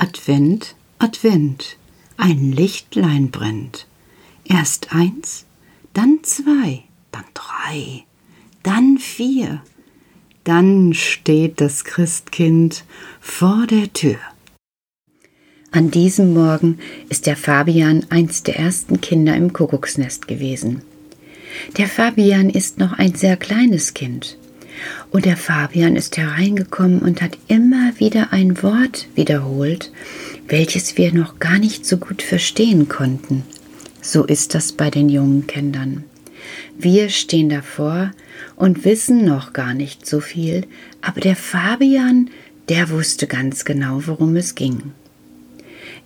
Advent, Advent, ein Lichtlein brennt. Erst eins, dann zwei, dann drei, dann vier, dann steht das Christkind vor der Tür. An diesem Morgen ist der Fabian eins der ersten Kinder im Kuckucksnest gewesen. Der Fabian ist noch ein sehr kleines Kind. Und der Fabian ist hereingekommen und hat immer wieder ein Wort wiederholt, welches wir noch gar nicht so gut verstehen konnten. So ist das bei den jungen Kindern. Wir stehen davor und wissen noch gar nicht so viel, aber der Fabian, der wusste ganz genau, worum es ging.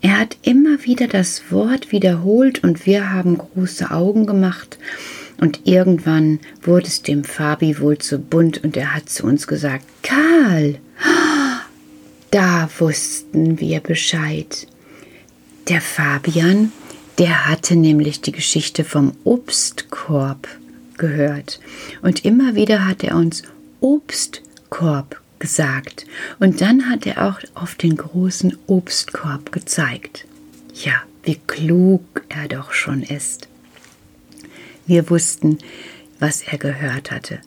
Er hat immer wieder das Wort wiederholt und wir haben große Augen gemacht und irgendwann wurde es dem Fabi wohl zu bunt und er hat zu uns gesagt, Karl, da wussten wir Bescheid. Der Fabian, der hatte nämlich die Geschichte vom Obstkorb gehört und immer wieder hat er uns Obstkorb gesagt. Und dann hat er auch auf den großen Obstkorb gezeigt. Ja, wie klug er doch schon ist. Wir wussten, was er gehört hatte.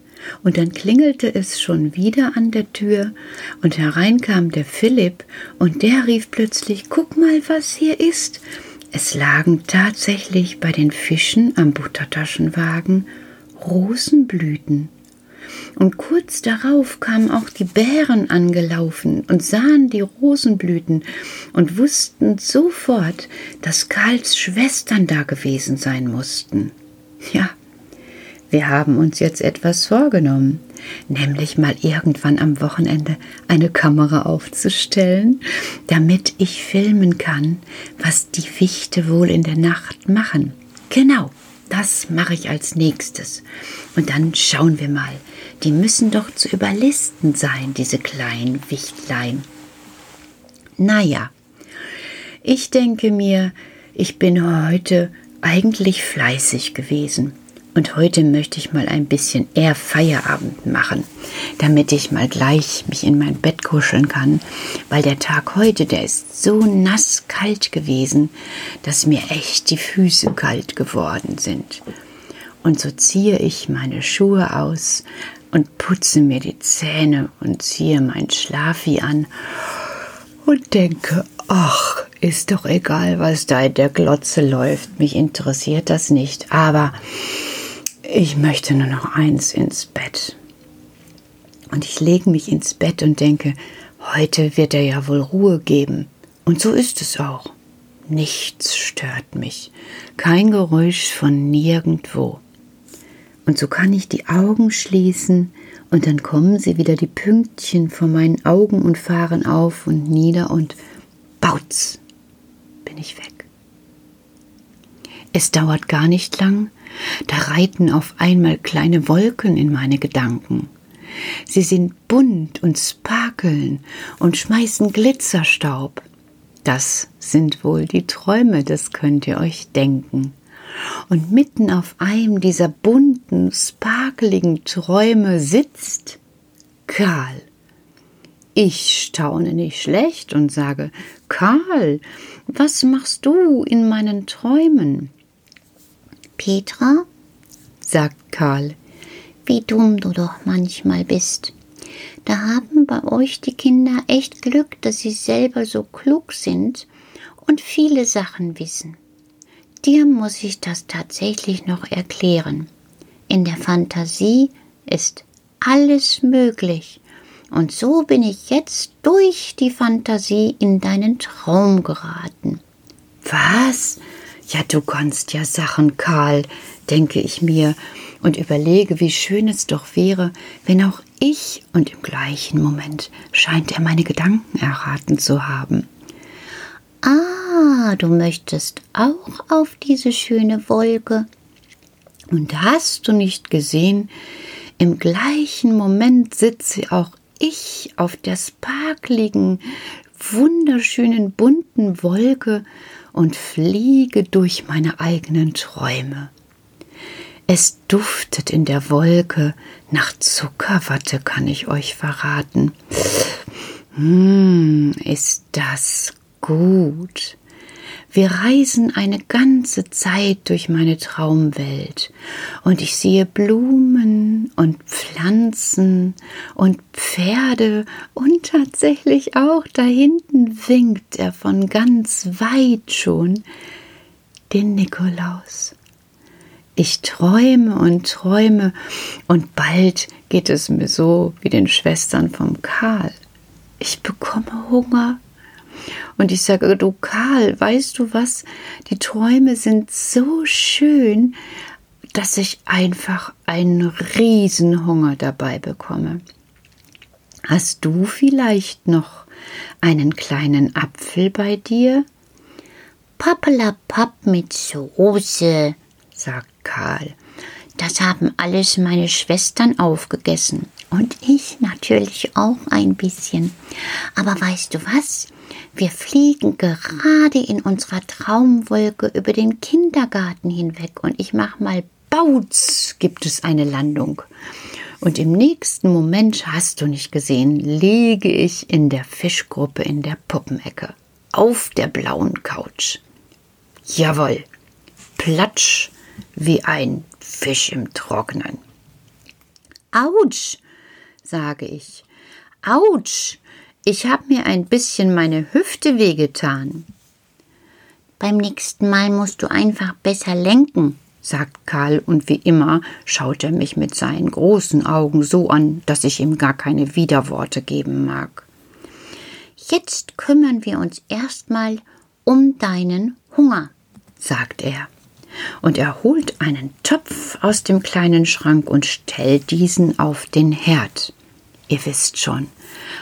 Und dann klingelte es schon wieder an der Tür, und herein kam der Philipp, und der rief plötzlich Guck mal, was hier ist. Es lagen tatsächlich bei den Fischen am Buttertaschenwagen Rosenblüten. Und kurz darauf kamen auch die Bären angelaufen und sahen die Rosenblüten und wussten sofort, dass Karls Schwestern da gewesen sein mussten. Ja, wir haben uns jetzt etwas vorgenommen, nämlich mal irgendwann am Wochenende eine Kamera aufzustellen, damit ich filmen kann, was die Wichte wohl in der Nacht machen. Genau, das mache ich als nächstes. Und dann schauen wir mal. Die müssen doch zu überlisten sein, diese kleinen Wichtlein. Naja, ich denke mir, ich bin heute eigentlich fleißig gewesen. Und heute möchte ich mal ein bisschen eher Feierabend machen, damit ich mal gleich mich in mein Bett kuscheln kann, weil der Tag heute, der ist so nass kalt gewesen, dass mir echt die Füße kalt geworden sind. Und so ziehe ich meine Schuhe aus und putze mir die Zähne und ziehe mein Schlafi an und denke, ach, ist doch egal, was da in der Glotze läuft. Mich interessiert das nicht. Aber ich möchte nur noch eins ins Bett. Und ich lege mich ins Bett und denke, heute wird er ja wohl Ruhe geben. Und so ist es auch. Nichts stört mich. Kein Geräusch von nirgendwo. Und so kann ich die Augen schließen und dann kommen sie wieder die Pünktchen vor meinen Augen und fahren auf und nieder und bautz bin weg. Es dauert gar nicht lang, da reiten auf einmal kleine Wolken in meine Gedanken. Sie sind bunt und sparkeln und schmeißen Glitzerstaub. Das sind wohl die Träume, das könnt ihr euch denken. Und mitten auf einem dieser bunten, sparkeligen Träume sitzt Karl. Ich staune nicht schlecht und sage, Karl, was machst du in meinen Träumen? Petra, sagt Karl, wie dumm du doch manchmal bist. Da haben bei euch die Kinder echt Glück, dass sie selber so klug sind und viele Sachen wissen. Dir muss ich das tatsächlich noch erklären. In der Fantasie ist alles möglich. Und so bin ich jetzt durch die Fantasie in deinen Traum geraten. Was? Ja, du kannst ja Sachen, Karl, denke ich mir und überlege, wie schön es doch wäre, wenn auch ich und im gleichen Moment scheint er meine Gedanken erraten zu haben. Ah, du möchtest auch auf diese schöne Wolke. Und hast du nicht gesehen, im gleichen Moment sitze auch ich auf der sparkligen, wunderschönen, bunten Wolke und fliege durch meine eigenen Träume. Es duftet in der Wolke nach Zuckerwatte, kann ich euch verraten. Hm, ist das gut. Wir reisen eine ganze Zeit durch meine Traumwelt und ich sehe Blumen und Pflanzen und Pferde und tatsächlich auch da hinten winkt er von ganz weit schon den Nikolaus. Ich träume und träume und bald geht es mir so wie den Schwestern vom Karl. Ich bekomme Hunger. Und ich sage, du Karl, weißt du was? Die Träume sind so schön, dass ich einfach einen Riesenhunger dabei bekomme. Hast du vielleicht noch einen kleinen Apfel bei dir? Pappelapapp mit Soße, sagt Karl. Das haben alles meine Schwestern aufgegessen. Und ich natürlich auch ein bisschen. Aber weißt du was? Wir fliegen gerade in unserer Traumwolke über den Kindergarten hinweg und ich mach mal Bautz, gibt es eine Landung. Und im nächsten Moment, hast du nicht gesehen, liege ich in der Fischgruppe in der Puppenecke. Auf der blauen Couch. Jawohl. Platsch wie ein Fisch im Trocknen. Autsch, sage ich. Autsch, ich habe mir ein bisschen meine Hüfte wehgetan. Beim nächsten Mal musst du einfach besser lenken, sagt Karl, und wie immer schaut er mich mit seinen großen Augen so an, dass ich ihm gar keine Widerworte geben mag. Jetzt kümmern wir uns erstmal um deinen Hunger, sagt er und er holt einen Topf aus dem kleinen Schrank und stellt diesen auf den Herd. Ihr wisst schon,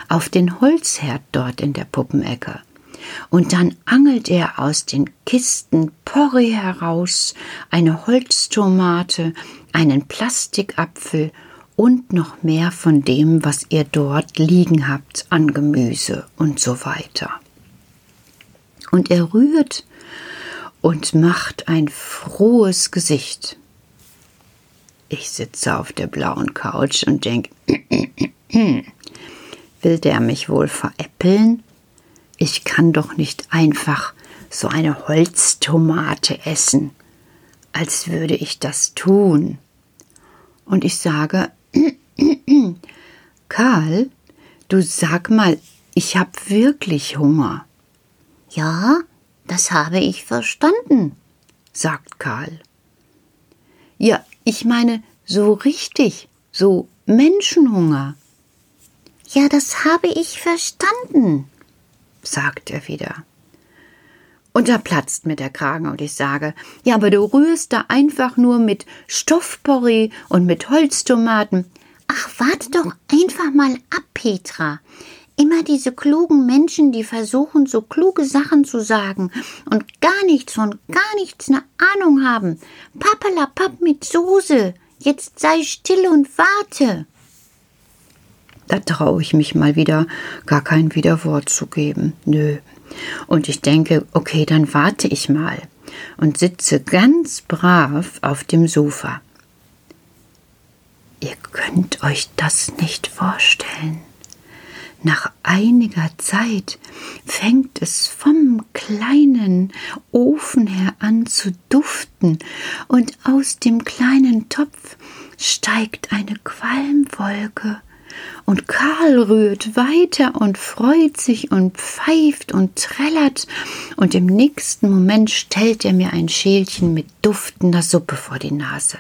auf den Holzherd dort in der Puppenecke. Und dann angelt er aus den Kisten Porree heraus, eine Holztomate, einen Plastikapfel und noch mehr von dem, was ihr dort liegen habt an Gemüse und so weiter. Und er rührt und macht ein frohes Gesicht. Ich sitze auf der blauen Couch und denke, will der mich wohl veräppeln? Ich kann doch nicht einfach so eine Holztomate essen, als würde ich das tun. Und ich sage, Karl, du sag mal, ich hab wirklich Hunger. Ja, das habe ich verstanden, sagt Karl. Ja, ich meine so richtig, so Menschenhunger. Ja, das habe ich verstanden, sagt er wieder. Und da platzt mir der Kragen und ich sage, ja, aber du rührst da einfach nur mit Stoffporree und mit Holztomaten. Ach, warte doch einfach mal ab, Petra. Immer diese klugen Menschen, die versuchen, so kluge Sachen zu sagen und gar nichts von gar nichts eine Ahnung haben. Pappelapapp mit Soße. Jetzt sei still und warte. Da traue ich mich mal wieder, gar kein Widerwort zu geben. Nö. Und ich denke, okay, dann warte ich mal und sitze ganz brav auf dem Sofa. Ihr könnt euch das nicht vorstellen. Nach einiger Zeit fängt es vom kleinen Ofen her an zu duften, und aus dem kleinen Topf steigt eine Qualmwolke, und Karl rührt weiter und freut sich und pfeift und trällert, und im nächsten Moment stellt er mir ein Schälchen mit duftender Suppe vor die Nase.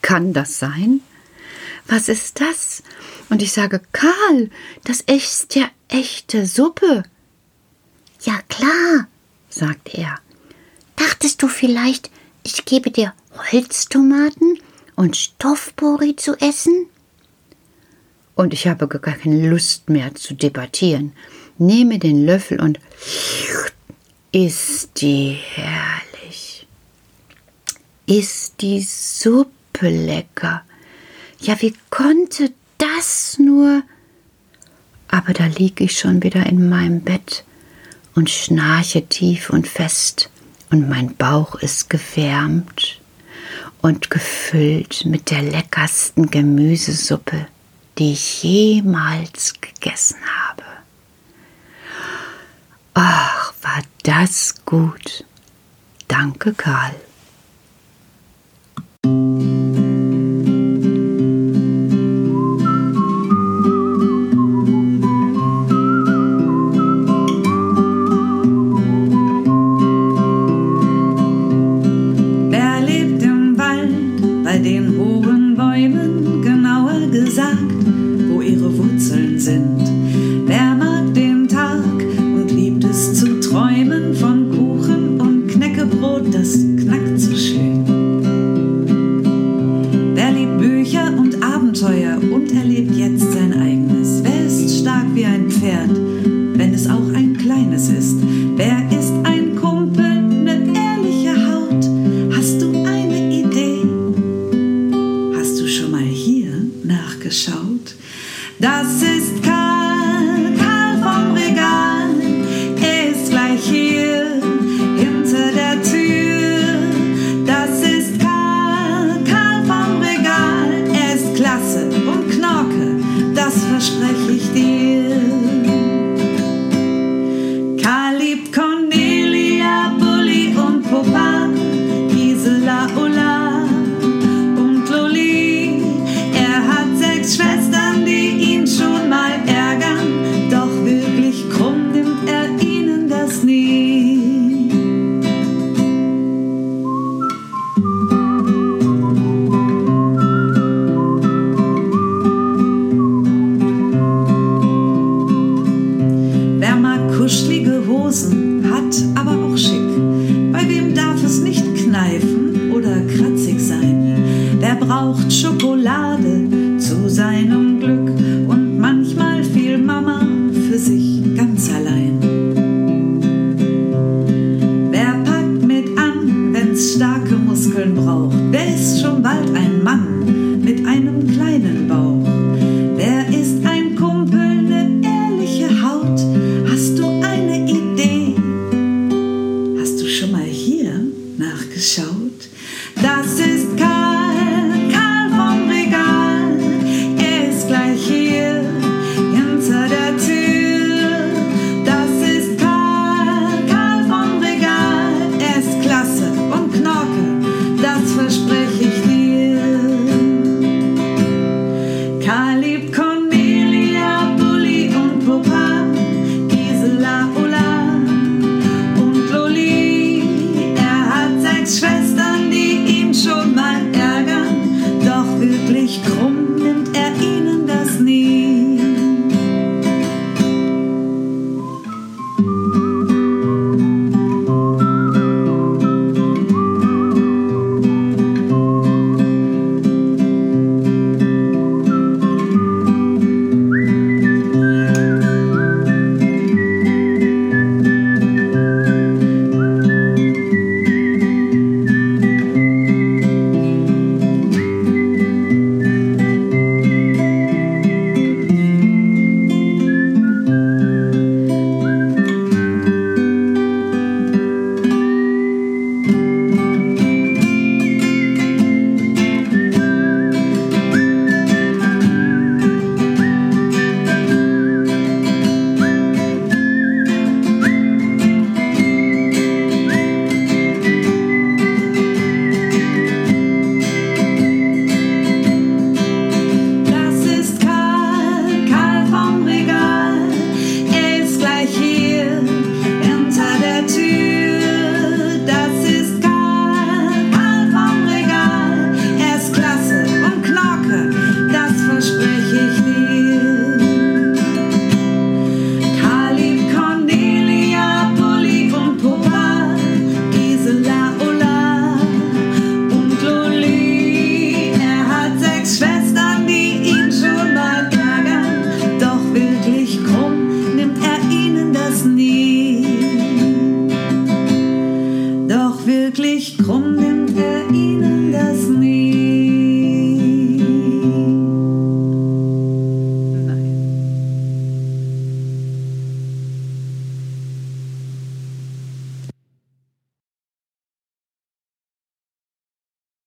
Kann das sein? Was ist das? Und ich sage, Karl, das ist ja echte Suppe. Ja klar, sagt er. Dachtest du vielleicht, ich gebe dir Holztomaten und Stoffpori zu essen? Und ich habe gar keine Lust mehr zu debattieren. Nehme den Löffel und ist die herrlich. Ist die Suppe lecker. Ja, wie konnte das nur? Aber da lieg ich schon wieder in meinem Bett und schnarche tief und fest, und mein Bauch ist gewärmt und gefüllt mit der leckersten Gemüsesuppe, die ich jemals gegessen habe. Ach, war das gut. Danke, Karl. Verspreche ich dir.